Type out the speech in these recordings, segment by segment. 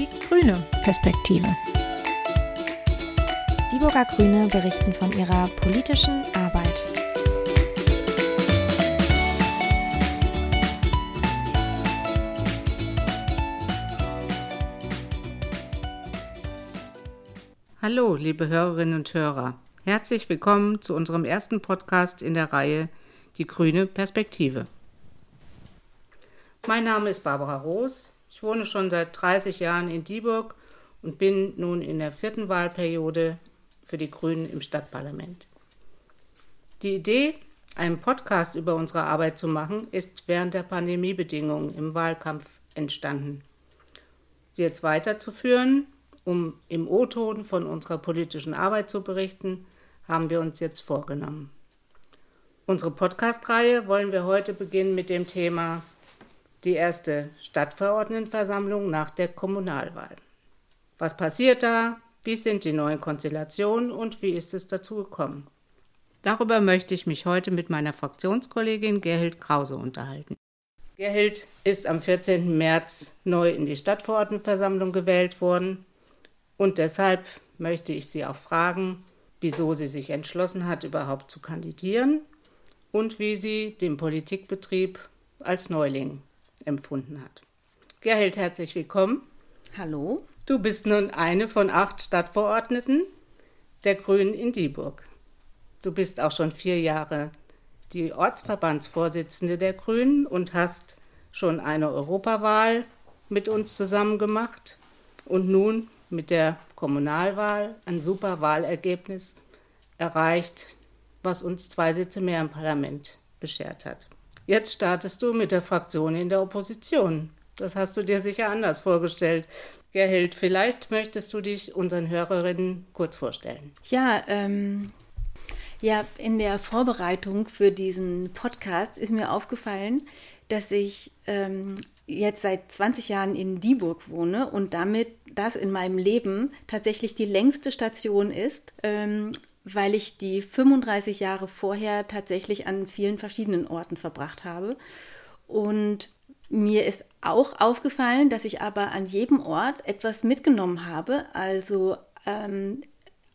Die grüne Perspektive. Die Burger Grüne berichten von ihrer politischen Arbeit. Hallo, liebe Hörerinnen und Hörer. Herzlich willkommen zu unserem ersten Podcast in der Reihe Die grüne Perspektive. Mein Name ist Barbara Roos. Ich wohne schon seit 30 Jahren in Dieburg und bin nun in der vierten Wahlperiode für die Grünen im Stadtparlament. Die Idee, einen Podcast über unsere Arbeit zu machen, ist während der Pandemiebedingungen im Wahlkampf entstanden. Sie jetzt weiterzuführen, um im O-Ton von unserer politischen Arbeit zu berichten, haben wir uns jetzt vorgenommen. Unsere Podcast-Reihe wollen wir heute beginnen mit dem Thema die erste Stadtverordnetenversammlung nach der Kommunalwahl. Was passiert da? Wie sind die neuen Konstellationen und wie ist es dazu gekommen? Darüber möchte ich mich heute mit meiner Fraktionskollegin Gerhild Krause unterhalten. Gerhild ist am 14. März neu in die Stadtverordnetenversammlung gewählt worden und deshalb möchte ich Sie auch fragen, wieso sie sich entschlossen hat, überhaupt zu kandidieren und wie sie den Politikbetrieb als Neuling empfunden hat. Gerhild, herzlich willkommen. Hallo. Du bist nun eine von acht Stadtverordneten der Grünen in Dieburg. Du bist auch schon vier Jahre die Ortsverbandsvorsitzende der Grünen und hast schon eine Europawahl mit uns zusammen gemacht und nun mit der Kommunalwahl ein super Wahlergebnis erreicht, was uns zwei Sitze mehr im Parlament beschert hat. Jetzt startest du mit der Fraktion in der Opposition. Das hast du dir sicher anders vorgestellt. Gerhild, vielleicht möchtest du dich unseren Hörerinnen kurz vorstellen. Ja, ähm, ja, in der Vorbereitung für diesen Podcast ist mir aufgefallen, dass ich ähm, jetzt seit 20 Jahren in Dieburg wohne und damit das in meinem Leben tatsächlich die längste Station ist. Ähm, weil ich die 35 Jahre vorher tatsächlich an vielen verschiedenen Orten verbracht habe. Und mir ist auch aufgefallen, dass ich aber an jedem Ort etwas mitgenommen habe, also ähm,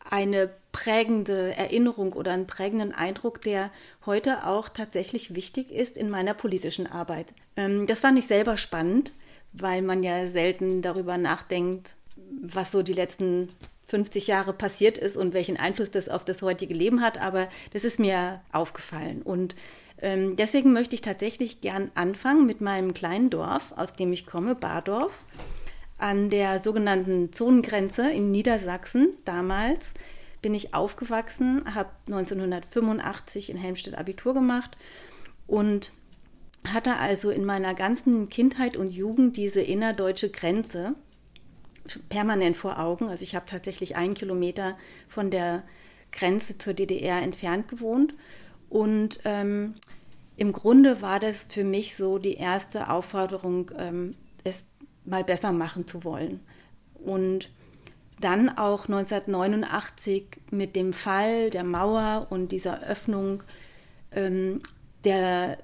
eine prägende Erinnerung oder einen prägenden Eindruck, der heute auch tatsächlich wichtig ist in meiner politischen Arbeit. Ähm, das fand ich selber spannend, weil man ja selten darüber nachdenkt, was so die letzten 50 Jahre passiert ist und welchen Einfluss das auf das heutige Leben hat, aber das ist mir aufgefallen. Und ähm, deswegen möchte ich tatsächlich gern anfangen mit meinem kleinen Dorf, aus dem ich komme, Bardorf, an der sogenannten Zonengrenze in Niedersachsen. Damals bin ich aufgewachsen, habe 1985 in Helmstedt Abitur gemacht und hatte also in meiner ganzen Kindheit und Jugend diese innerdeutsche Grenze permanent vor Augen. Also ich habe tatsächlich einen Kilometer von der Grenze zur DDR entfernt gewohnt. Und ähm, im Grunde war das für mich so die erste Aufforderung, ähm, es mal besser machen zu wollen. Und dann auch 1989 mit dem Fall der Mauer und dieser Öffnung ähm, der,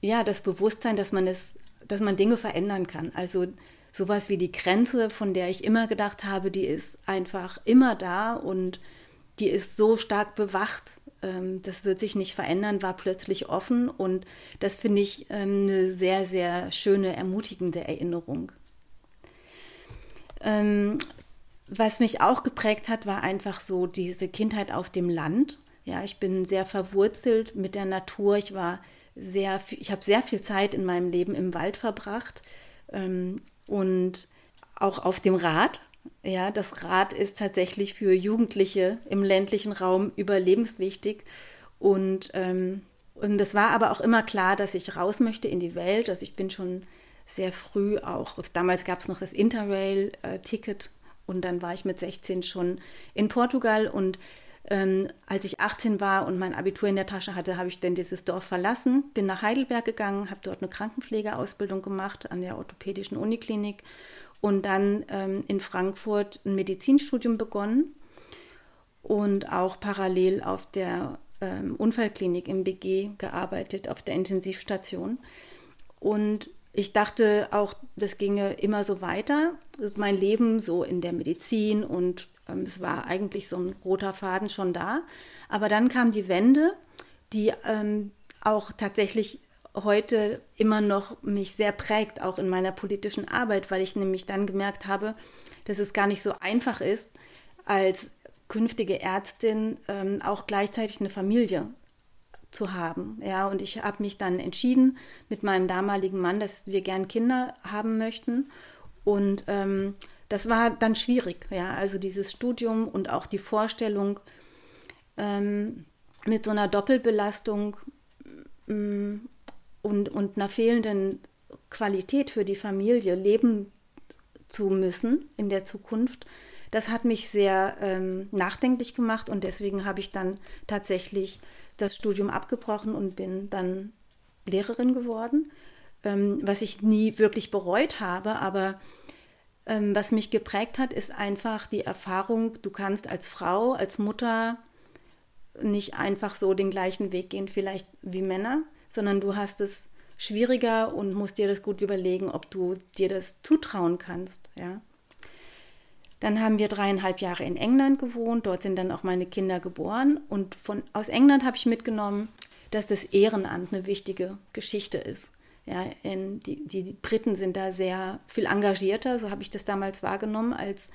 ja, das Bewusstsein, dass man es, dass man Dinge verändern kann. Also sowas wie die Grenze, von der ich immer gedacht habe, die ist einfach immer da und die ist so stark bewacht. Ähm, das wird sich nicht verändern, war plötzlich offen und das finde ich ähm, eine sehr, sehr schöne, ermutigende Erinnerung. Ähm, was mich auch geprägt hat, war einfach so diese Kindheit auf dem Land. Ja, ich bin sehr verwurzelt mit der Natur. Ich war sehr, ich habe sehr viel Zeit in meinem Leben im Wald verbracht und auch auf dem Rad. Ja, das Rad ist tatsächlich für Jugendliche im ländlichen Raum überlebenswichtig. Und, ähm, und das war aber auch immer klar, dass ich raus möchte in die Welt. Also ich bin schon sehr früh auch, damals gab es noch das Interrail-Ticket und dann war ich mit 16 schon in Portugal und ähm, als ich 18 war und mein Abitur in der Tasche hatte, habe ich dann dieses Dorf verlassen, bin nach Heidelberg gegangen, habe dort eine Krankenpflegeausbildung gemacht an der orthopädischen Uniklinik und dann ähm, in Frankfurt ein Medizinstudium begonnen und auch parallel auf der ähm, Unfallklinik im BG gearbeitet, auf der Intensivstation. Und ich dachte auch, das ginge immer so weiter. Mein Leben so in der Medizin und es war eigentlich so ein roter Faden schon da. Aber dann kam die Wende, die ähm, auch tatsächlich heute immer noch mich sehr prägt, auch in meiner politischen Arbeit, weil ich nämlich dann gemerkt habe, dass es gar nicht so einfach ist, als künftige Ärztin ähm, auch gleichzeitig eine Familie zu haben. Ja, und ich habe mich dann entschieden mit meinem damaligen Mann, dass wir gern Kinder haben möchten. Und ähm, das war dann schwierig. Ja, also dieses Studium und auch die Vorstellung ähm, mit so einer Doppelbelastung mm, und, und einer fehlenden Qualität für die Familie leben zu müssen in der Zukunft, das hat mich sehr ähm, nachdenklich gemacht und deswegen habe ich dann tatsächlich das Studium abgebrochen und bin dann Lehrerin geworden, ähm, was ich nie wirklich bereut habe, aber ähm, was mich geprägt hat, ist einfach die Erfahrung, du kannst als Frau, als Mutter nicht einfach so den gleichen Weg gehen, vielleicht wie Männer, sondern du hast es schwieriger und musst dir das gut überlegen, ob du dir das zutrauen kannst. Ja? Dann haben wir dreieinhalb Jahre in England gewohnt. Dort sind dann auch meine Kinder geboren. Und von, aus England habe ich mitgenommen, dass das Ehrenamt eine wichtige Geschichte ist. Ja, in, die, die Briten sind da sehr viel engagierter, so habe ich das damals wahrgenommen, als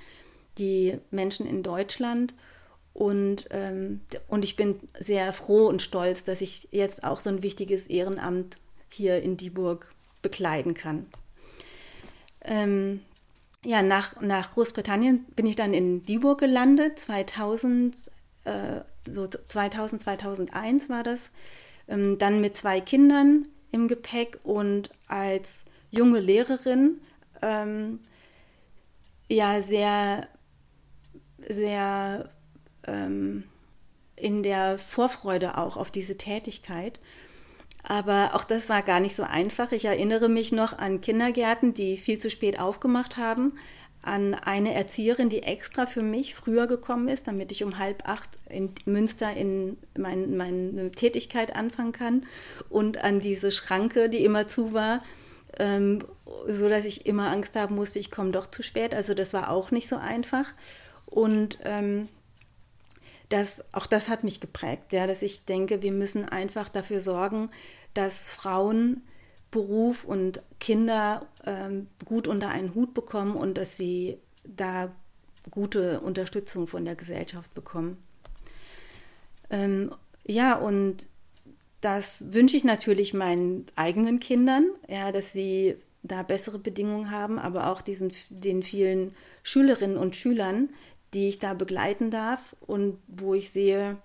die Menschen in Deutschland. Und, ähm, und ich bin sehr froh und stolz, dass ich jetzt auch so ein wichtiges Ehrenamt hier in Dieburg bekleiden kann. Ähm, ja, nach, nach Großbritannien bin ich dann in Dieburg gelandet, 2000, äh, so 2000, 2001 war das. Ähm, dann mit zwei Kindern im Gepäck und als junge Lehrerin ähm, ja sehr, sehr ähm, in der Vorfreude auch auf diese Tätigkeit. Aber auch das war gar nicht so einfach. Ich erinnere mich noch an Kindergärten, die viel zu spät aufgemacht haben, an eine Erzieherin, die extra für mich früher gekommen ist, damit ich um halb acht in Münster in mein, meine Tätigkeit anfangen kann und an diese Schranke, die immer zu war, ähm, so dass ich immer Angst haben musste, ich komme doch zu spät. Also das war auch nicht so einfach. Und ähm, das, auch das hat mich geprägt, ja, dass ich denke, wir müssen einfach dafür sorgen, dass Frauen Beruf und Kinder ähm, gut unter einen Hut bekommen und dass sie da gute Unterstützung von der Gesellschaft bekommen. Ähm, ja, und das wünsche ich natürlich meinen eigenen Kindern, ja, dass sie da bessere Bedingungen haben, aber auch diesen, den vielen Schülerinnen und Schülern, die ich da begleiten darf und wo ich sehe,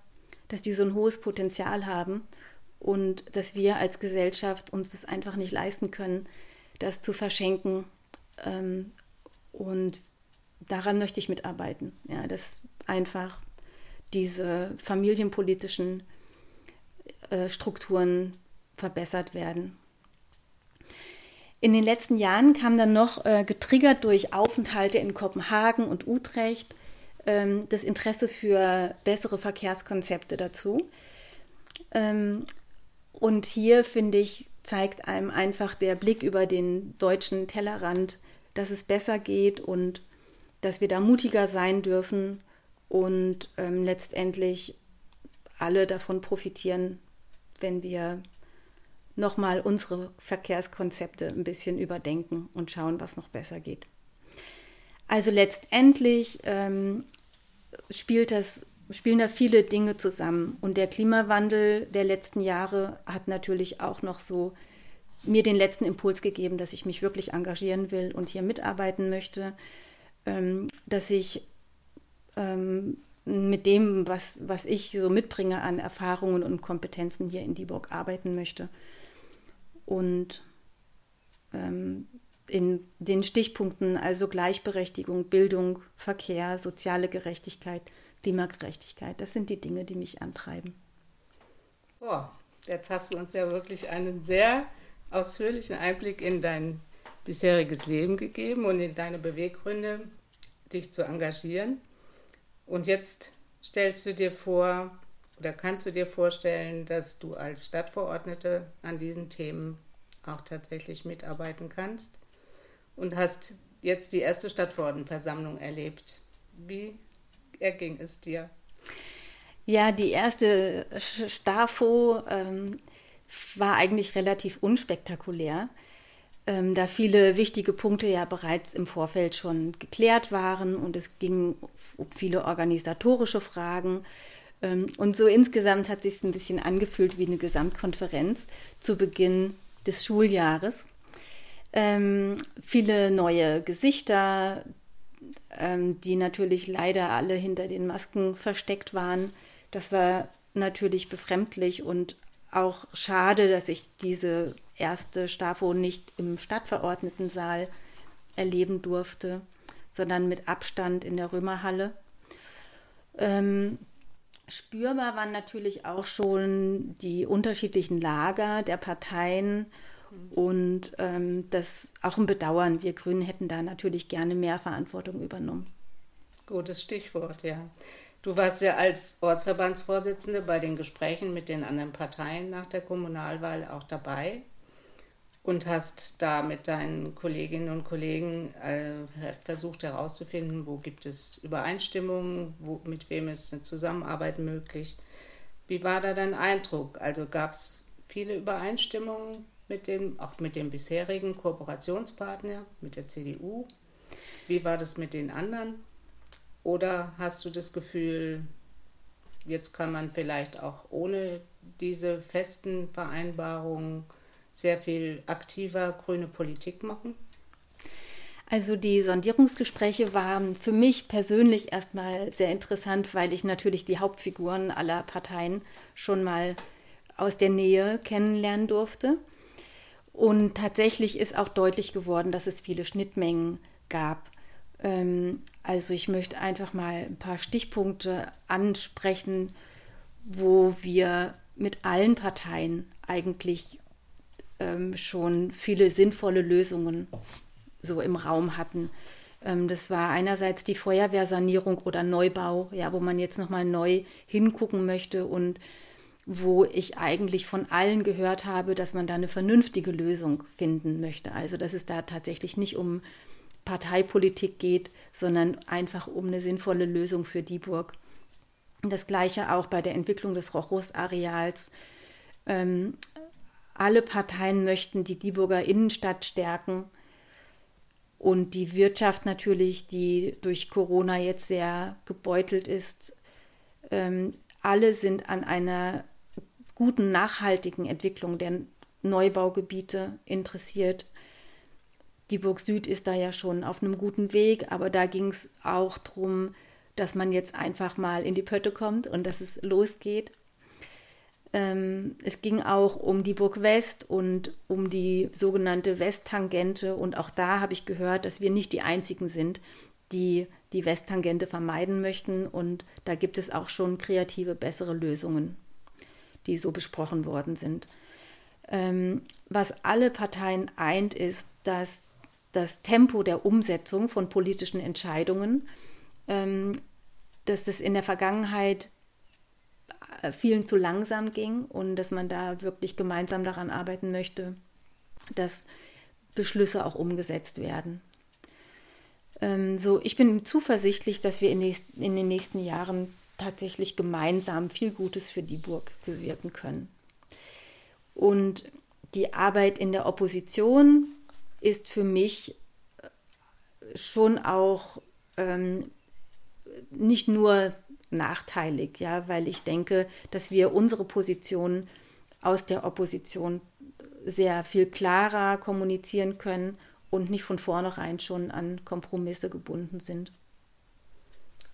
dass die so ein hohes Potenzial haben und dass wir als Gesellschaft uns das einfach nicht leisten können, das zu verschenken. Ähm, und daran möchte ich mitarbeiten, ja, dass einfach diese familienpolitischen äh, Strukturen verbessert werden. In den letzten Jahren kam dann noch, äh, getriggert durch Aufenthalte in Kopenhagen und Utrecht, ähm, das Interesse für bessere Verkehrskonzepte dazu. Und hier, finde ich, zeigt einem einfach der Blick über den deutschen Tellerrand, dass es besser geht und dass wir da mutiger sein dürfen und ähm, letztendlich alle davon profitieren, wenn wir nochmal unsere Verkehrskonzepte ein bisschen überdenken und schauen, was noch besser geht. Also letztendlich ähm, spielt das, spielen da viele Dinge zusammen. Und der Klimawandel der letzten Jahre hat natürlich auch noch so mir den letzten Impuls gegeben, dass ich mich wirklich engagieren will und hier mitarbeiten möchte, ähm, dass ich ähm, mit dem, was, was ich so mitbringe an Erfahrungen und Kompetenzen hier in Dieburg arbeiten möchte. Und ähm, in den Stichpunkten, also Gleichberechtigung, Bildung, Verkehr, soziale Gerechtigkeit, Klimagerechtigkeit. Das sind die Dinge, die mich antreiben. Boah, jetzt hast du uns ja wirklich einen sehr ausführlichen Einblick in dein bisheriges Leben gegeben und in deine Beweggründe, dich zu engagieren. Und jetzt stellst du dir vor oder kannst du dir vorstellen, dass du als Stadtverordnete an diesen Themen auch tatsächlich mitarbeiten kannst und hast jetzt die erste Stadtverordnetenversammlung erlebt. Wie erging es dir? Ja, die erste Stafo ähm, war eigentlich relativ unspektakulär, ähm, da viele wichtige Punkte ja bereits im Vorfeld schon geklärt waren und es ging um viele organisatorische Fragen. Ähm, und so insgesamt hat sich ein bisschen angefühlt wie eine Gesamtkonferenz zu Beginn des Schuljahres. Ähm, viele neue Gesichter, die natürlich leider alle hinter den Masken versteckt waren. Das war natürlich befremdlich und auch schade, dass ich diese erste Stafo nicht im Stadtverordnetensaal erleben durfte, sondern mit Abstand in der Römerhalle. Ähm, spürbar waren natürlich auch schon die unterschiedlichen Lager der Parteien und ähm, das auch ein Bedauern. Wir Grünen hätten da natürlich gerne mehr Verantwortung übernommen. Gutes Stichwort, ja. Du warst ja als Ortsverbandsvorsitzende bei den Gesprächen mit den anderen Parteien nach der Kommunalwahl auch dabei und hast da mit deinen Kolleginnen und Kollegen äh, versucht herauszufinden, wo gibt es Übereinstimmungen, wo, mit wem ist eine Zusammenarbeit möglich. Wie war da dein Eindruck? Also gab es viele Übereinstimmungen mit dem, auch mit dem bisherigen Kooperationspartner, mit der CDU? Wie war das mit den anderen? Oder hast du das Gefühl, jetzt kann man vielleicht auch ohne diese festen Vereinbarungen sehr viel aktiver grüne Politik machen? Also die Sondierungsgespräche waren für mich persönlich erstmal sehr interessant, weil ich natürlich die Hauptfiguren aller Parteien schon mal aus der Nähe kennenlernen durfte. Und tatsächlich ist auch deutlich geworden, dass es viele Schnittmengen gab. Ähm, also ich möchte einfach mal ein paar Stichpunkte ansprechen, wo wir mit allen Parteien eigentlich ähm, schon viele sinnvolle Lösungen so im Raum hatten. Ähm, das war einerseits die Feuerwehrsanierung oder Neubau, ja, wo man jetzt nochmal neu hingucken möchte und wo ich eigentlich von allen gehört habe, dass man da eine vernünftige Lösung finden möchte. Also dass es da tatsächlich nicht um Parteipolitik geht, sondern einfach um eine sinnvolle Lösung für Dieburg. Das gleiche auch bei der Entwicklung des Rochus-Areals. Ähm, alle Parteien möchten die Dieburger Innenstadt stärken und die Wirtschaft natürlich, die durch Corona jetzt sehr gebeutelt ist. Ähm, alle sind an einer guten, nachhaltigen Entwicklung der Neubaugebiete interessiert. Die Burg Süd ist da ja schon auf einem guten Weg, aber da ging es auch darum, dass man jetzt einfach mal in die Pötte kommt und dass es losgeht. Ähm, es ging auch um die Burg West und um die sogenannte Westtangente. Und auch da habe ich gehört, dass wir nicht die Einzigen sind, die die Westtangente vermeiden möchten. Und da gibt es auch schon kreative, bessere Lösungen, die so besprochen worden sind. Ähm, was alle Parteien eint, ist, dass das Tempo der Umsetzung von politischen Entscheidungen, ähm, dass das in der Vergangenheit äh, vielen zu langsam ging und dass man da wirklich gemeinsam daran arbeiten möchte, dass Beschlüsse auch umgesetzt werden. Ähm, so, ich bin zuversichtlich, dass wir in, nächst, in den nächsten Jahren tatsächlich gemeinsam viel Gutes für die Burg bewirken können. Und die Arbeit in der Opposition ist für mich äh, schon auch ähm, nicht nur nachteilig, ja, weil ich denke, dass wir unsere Position aus der Opposition sehr viel klarer kommunizieren können und nicht von vornherein schon an Kompromisse gebunden sind.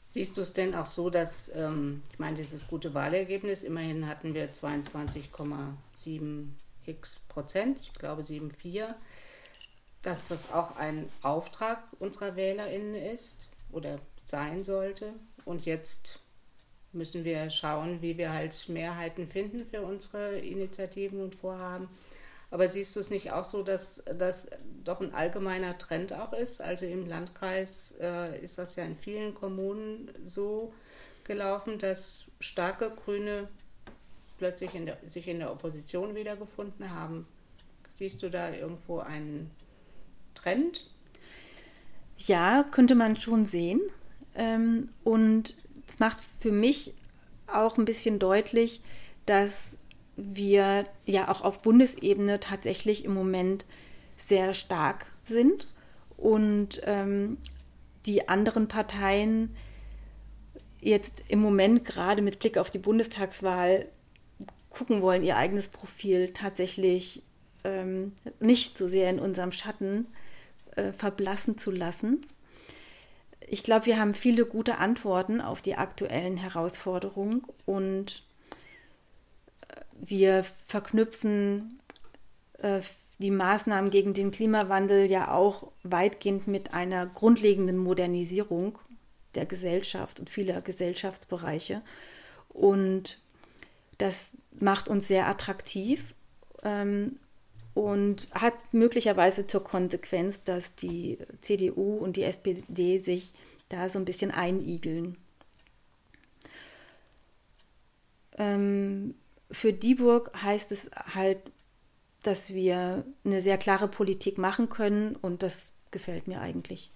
Siehst du es denn auch so, dass, ähm, ich meine, dieses gute Wahlergebnis, immerhin hatten wir 22,7 x Prozent, ich glaube 7,4, dass das auch ein Auftrag unserer WählerInnen ist oder sein sollte und jetzt müssen wir schauen, wie wir halt Mehrheiten finden für unsere Initiativen und Vorhaben. Aber siehst du es nicht auch so, dass das doch ein allgemeiner Trend auch ist? Also im Landkreis äh, ist das ja in vielen Kommunen so gelaufen, dass starke Grüne plötzlich in der, sich in der Opposition wiedergefunden haben, Siehst du da irgendwo einen Trend? Ja, könnte man schon sehen. Ähm, und es macht für mich auch ein bisschen deutlich, dass wir ja auch auf Bundesebene tatsächlich im Moment sehr stark sind und ähm, die anderen Parteien jetzt im Moment gerade mit Blick auf die Bundestagswahl gucken wollen, ihr eigenes Profil tatsächlich ähm, nicht so sehr in unserem Schatten äh, verblassen zu lassen. Ich glaube, wir haben viele gute Antworten auf die aktuellen Herausforderungen und wir verknüpfen äh, die Maßnahmen gegen den Klimawandel ja auch weitgehend mit einer grundlegenden Modernisierung der Gesellschaft und vieler Gesellschaftsbereiche. Und das macht uns sehr attraktiv ähm, und hat möglicherweise zur Konsequenz, dass die CDU und die SPD sich da so ein bisschen einigeln. Ähm, für Dieburg heißt es halt dass wir eine sehr klare Politik machen können und das gefällt mir eigentlich.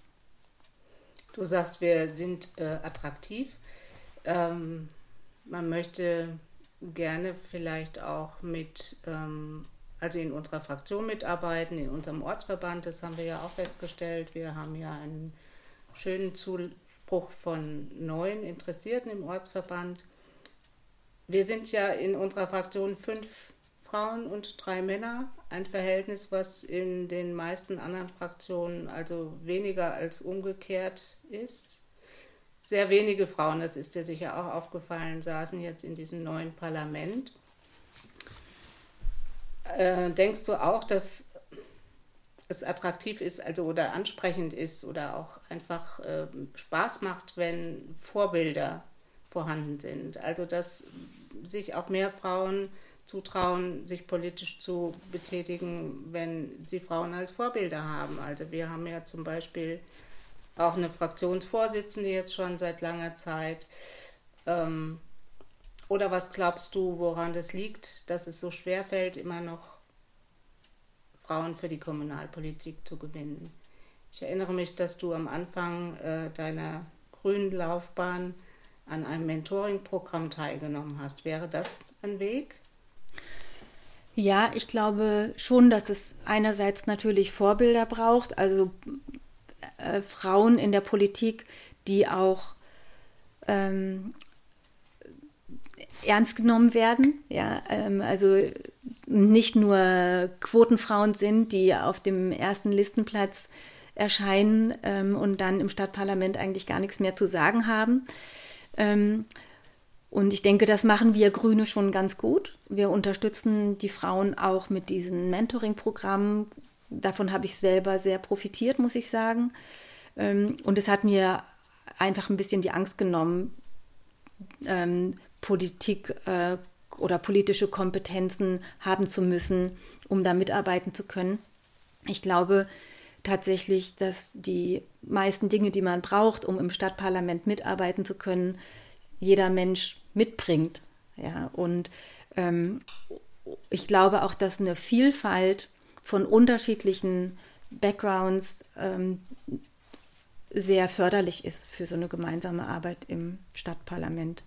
Du sagst, wir sind äh, attraktiv. Ähm, man möchte gerne vielleicht auch mit, ähm, also in unserer Fraktion mitarbeiten, in unserem Ortsverband, das haben wir ja auch festgestellt. Wir haben ja einen schönen Zuspruch von neuen Interessierten im Ortsverband. Wir sind ja in unserer Fraktion fünf Frauen und drei Männer. Ein Verhältnis, was in den meisten anderen Fraktionen also weniger als umgekehrt ist. Sehr wenige Frauen, das ist dir sicher auch aufgefallen, saßen jetzt in diesem neuen Parlament. Äh, denkst du auch, dass es attraktiv ist, also oder ansprechend ist oder auch einfach äh, Spaß macht, wenn Vorbilder vorhanden sind? Also dass sich auch mehr Frauen zutrauen, sich politisch zu betätigen, wenn sie Frauen als Vorbilder haben. Also wir haben ja zum Beispiel auch eine Fraktionsvorsitzende jetzt schon seit langer Zeit. Ähm, oder was glaubst du, woran das liegt, dass es so schwer fällt, immer noch Frauen für die Kommunalpolitik zu gewinnen? Ich erinnere mich, dass du am Anfang äh, deiner grünen Laufbahn an einem Mentoring-Programm teilgenommen hast. Wäre das ein Weg? Ja, ich glaube schon, dass es einerseits natürlich Vorbilder braucht, also äh, Frauen in der Politik, die auch ähm, ernst genommen werden. Ja, ähm, also nicht nur Quotenfrauen sind, die auf dem ersten Listenplatz erscheinen ähm, und dann im Stadtparlament eigentlich gar nichts mehr zu sagen haben. Ähm, und ich denke, das machen wir Grüne schon ganz gut. Wir unterstützen die Frauen auch mit diesen Mentoring-Programmen. Davon habe ich selber sehr profitiert, muss ich sagen. Ähm, und es hat mir einfach ein bisschen die Angst genommen, ähm, Politik äh, oder politische Kompetenzen haben zu müssen, um da mitarbeiten zu können. Ich glaube tatsächlich, dass die meisten Dinge, die man braucht, um im Stadtparlament mitarbeiten zu können, jeder Mensch mitbringt. Ja, und ähm, ich glaube auch, dass eine Vielfalt von unterschiedlichen Backgrounds ähm, sehr förderlich ist für so eine gemeinsame Arbeit im Stadtparlament.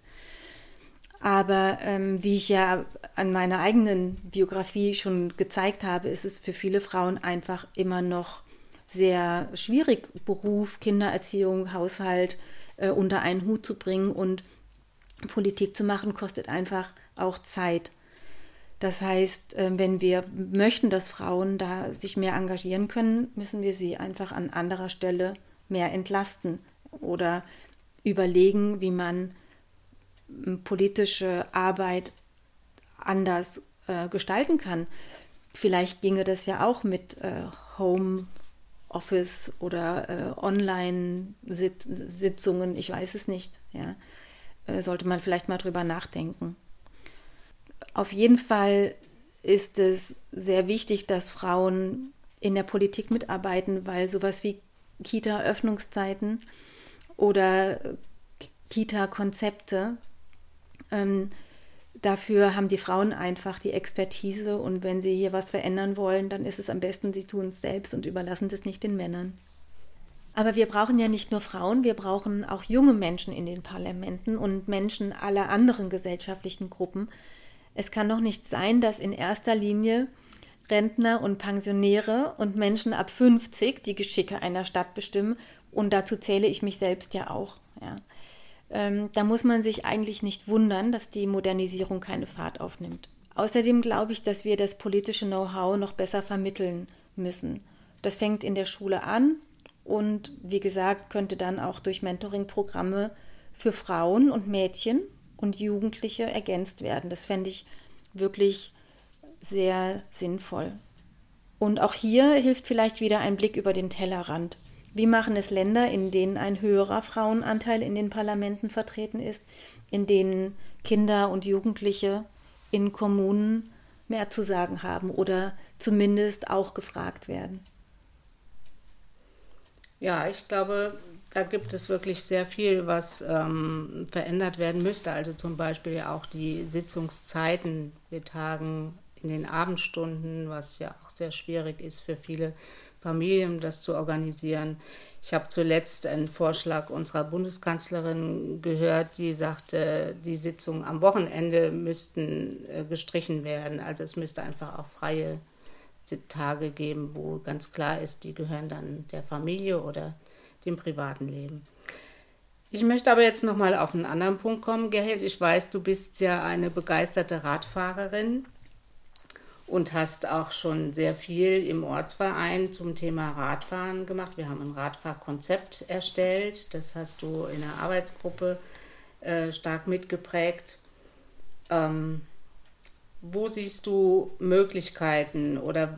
Aber ähm, wie ich ja an meiner eigenen Biografie schon gezeigt habe, ist es für viele Frauen einfach immer noch sehr schwierig, Beruf, Kindererziehung, Haushalt äh, unter einen Hut zu bringen und Politik zu machen, kostet einfach auch Zeit. Das heißt, äh, wenn wir möchten, dass Frauen da sich mehr engagieren können, müssen wir sie einfach an anderer Stelle mehr entlasten oder überlegen, wie man politische Arbeit anders äh, gestalten kann. Vielleicht ginge das ja auch mit äh, Home Office oder äh, Online-Sitzungen, ich weiß es nicht. Ja. Äh, sollte man vielleicht mal drüber nachdenken. Auf jeden Fall ist es sehr wichtig, dass Frauen in der Politik mitarbeiten, weil sowas wie Kita-Öffnungszeiten oder Kita-Konzepte ähm, Dafür haben die Frauen einfach die Expertise und wenn sie hier was verändern wollen, dann ist es am besten, sie tun es selbst und überlassen das nicht den Männern. Aber wir brauchen ja nicht nur Frauen, wir brauchen auch junge Menschen in den Parlamenten und Menschen aller anderen gesellschaftlichen Gruppen. Es kann doch nicht sein, dass in erster Linie Rentner und Pensionäre und Menschen ab 50 die Geschicke einer Stadt bestimmen. Und dazu zähle ich mich selbst ja auch. Ähm, da muss man sich eigentlich nicht wundern, dass die Modernisierung keine Fahrt aufnimmt. Außerdem glaube ich, dass wir das politische Know-how noch besser vermitteln müssen. Das fängt in der Schule an und wie gesagt, könnte dann auch durch Mentoring-Programme für Frauen und Mädchen und Jugendliche ergänzt werden. Das fände ich wirklich sehr sinnvoll. Und auch hier hilft vielleicht wieder ein Blick über den Tellerrand. Wie machen es Länder, in denen ein höherer Frauenanteil in den Parlamenten vertreten ist, in denen Kinder und Jugendliche in Kommunen mehr zu sagen haben oder zumindest auch gefragt werden? Ja, ich glaube, da gibt es wirklich sehr viel, was ähm, verändert werden müsste. Also zum Beispiel auch die Sitzungszeiten. Wir tagen in den Abendstunden, was ja auch sehr schwierig ist für viele Familien, das zu organisieren. Ich habe zuletzt einen Vorschlag unserer Bundeskanzlerin gehört, die sagte, die Sitzungen am Wochenende müssten äh, gestrichen werden. Also es müsste einfach auch freie Tage geben, wo ganz klar ist, die gehören dann der Familie oder dem privaten Leben. Ich möchte aber jetzt noch mal auf einen anderen Punkt kommen, Gerhild. Ich weiß, du bist ja eine begeisterte Radfahrerin und hast auch schon sehr viel im Ortsverein zum Thema Radfahren gemacht. Wir haben ein Radfahrkonzept erstellt. Das hast du in der Arbeitsgruppe äh, stark mitgeprägt. Ähm, wo siehst du Möglichkeiten oder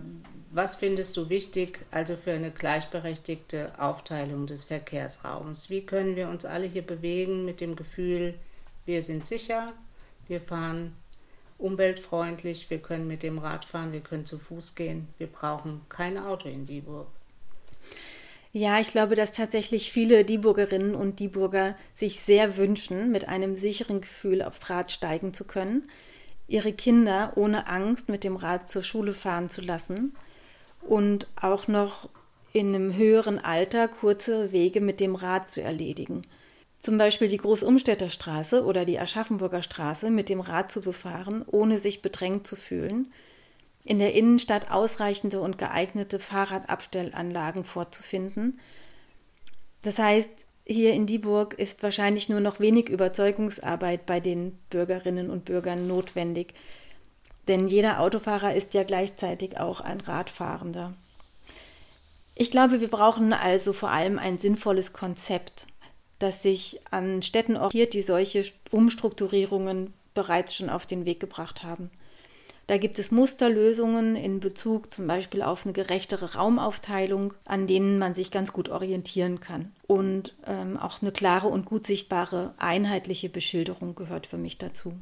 was findest du wichtig, also für eine gleichberechtigte Aufteilung des Verkehrsraums? Wie können wir uns alle hier bewegen mit dem Gefühl, wir sind sicher, wir fahren umweltfreundlich, wir können mit dem Rad fahren, wir können zu Fuß gehen, wir brauchen kein Auto in Dieburg. Ja, ich glaube, dass tatsächlich viele Dieburgerinnen und Dieburger sich sehr wünschen, mit einem sicheren Gefühl aufs Rad steigen zu können, ihre Kinder ohne Angst mit dem Rad zur Schule fahren zu lassen und auch noch in einem höheren Alter kurze Wege mit dem Rad zu erledigen. Zum Beispiel die Großumstädter Straße oder die Aschaffenburger Straße mit dem Rad zu befahren, ohne sich bedrängt zu fühlen, in der Innenstadt ausreichende und geeignete Fahrradabstellanlagen vorzufinden. Das heißt, hier in Dieburg ist wahrscheinlich nur noch wenig Überzeugungsarbeit bei den Bürgerinnen und Bürgern notwendig, denn jeder Autofahrer ist ja gleichzeitig auch ein Radfahrender. Ich glaube, wir brauchen also vor allem ein sinnvolles Konzept, das sich an Städten orientiert, die solche Umstrukturierungen bereits schon auf den Weg gebracht haben. Da gibt es Musterlösungen in Bezug zum Beispiel auf eine gerechtere Raumaufteilung, an denen man sich ganz gut orientieren kann. Und ähm, auch eine klare und gut sichtbare einheitliche Beschilderung gehört für mich dazu,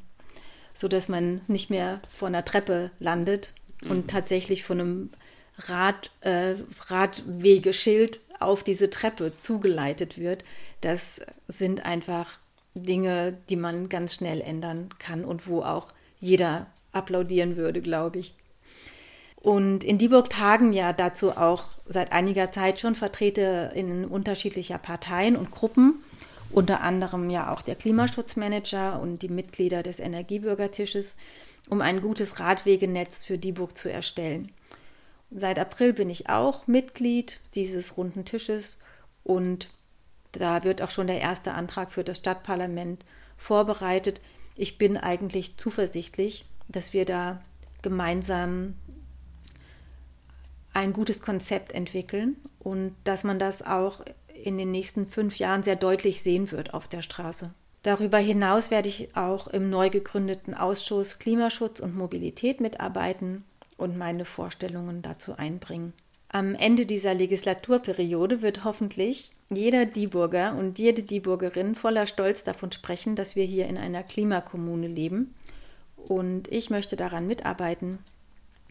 sodass man nicht mehr vor einer Treppe landet und mhm. tatsächlich von einem Rad, äh, Radwegeschild auf diese Treppe zugeleitet wird. Das sind einfach Dinge, die man ganz schnell ändern kann und wo auch jeder applaudieren würde, glaube ich. Und in Dieburg tagen ja dazu auch seit einiger Zeit schon VertreterInnen unterschiedlicher Parteien und Gruppen, unter anderem ja auch der Klimaschutzmanager und die Mitglieder des Energiebürgertisches, um ein gutes Radwegenetz für Dieburg zu erstellen. Seit April bin ich auch Mitglied dieses runden Tisches und da wird auch schon der erste Antrag für das Stadtparlament vorbereitet. Ich bin eigentlich zuversichtlich, dass wir da gemeinsam ein gutes Konzept entwickeln und dass man das auch in den nächsten fünf Jahren sehr deutlich sehen wird auf der Straße. Darüber hinaus werde ich auch im neu gegründeten Ausschuss Klimaschutz und Mobilität mitarbeiten und meine Vorstellungen dazu einbringen. Am Ende dieser Legislaturperiode wird hoffentlich jeder Dieburger und jede Dieburgerin voller Stolz davon sprechen, dass wir hier in einer Klimakommune leben. Und ich möchte daran mitarbeiten,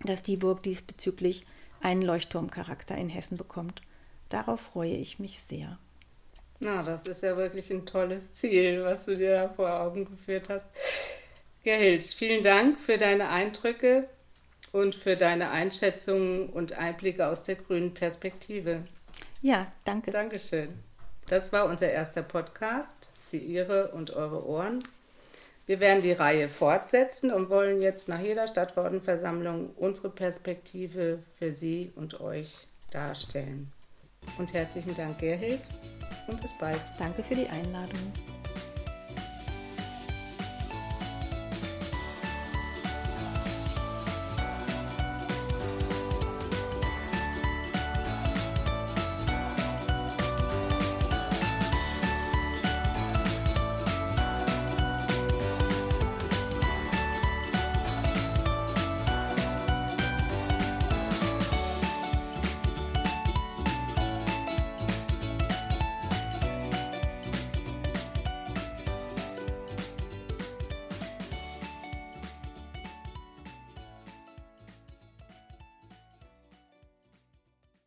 dass Dieburg diesbezüglich einen Leuchtturmcharakter in Hessen bekommt. Darauf freue ich mich sehr. Na, das ist ja wirklich ein tolles Ziel, was du dir da vor Augen geführt hast. Gerhild, vielen Dank für deine Eindrücke und für deine Einschätzungen und Einblicke aus der grünen Perspektive. Ja, danke. Dankeschön. Das war unser erster Podcast für Ihre und eure Ohren. Wir werden die Reihe fortsetzen und wollen jetzt nach jeder Stadtverordnetenversammlung unsere Perspektive für Sie und euch darstellen. Und herzlichen Dank, Gerhild, und bis bald. Danke für die Einladung.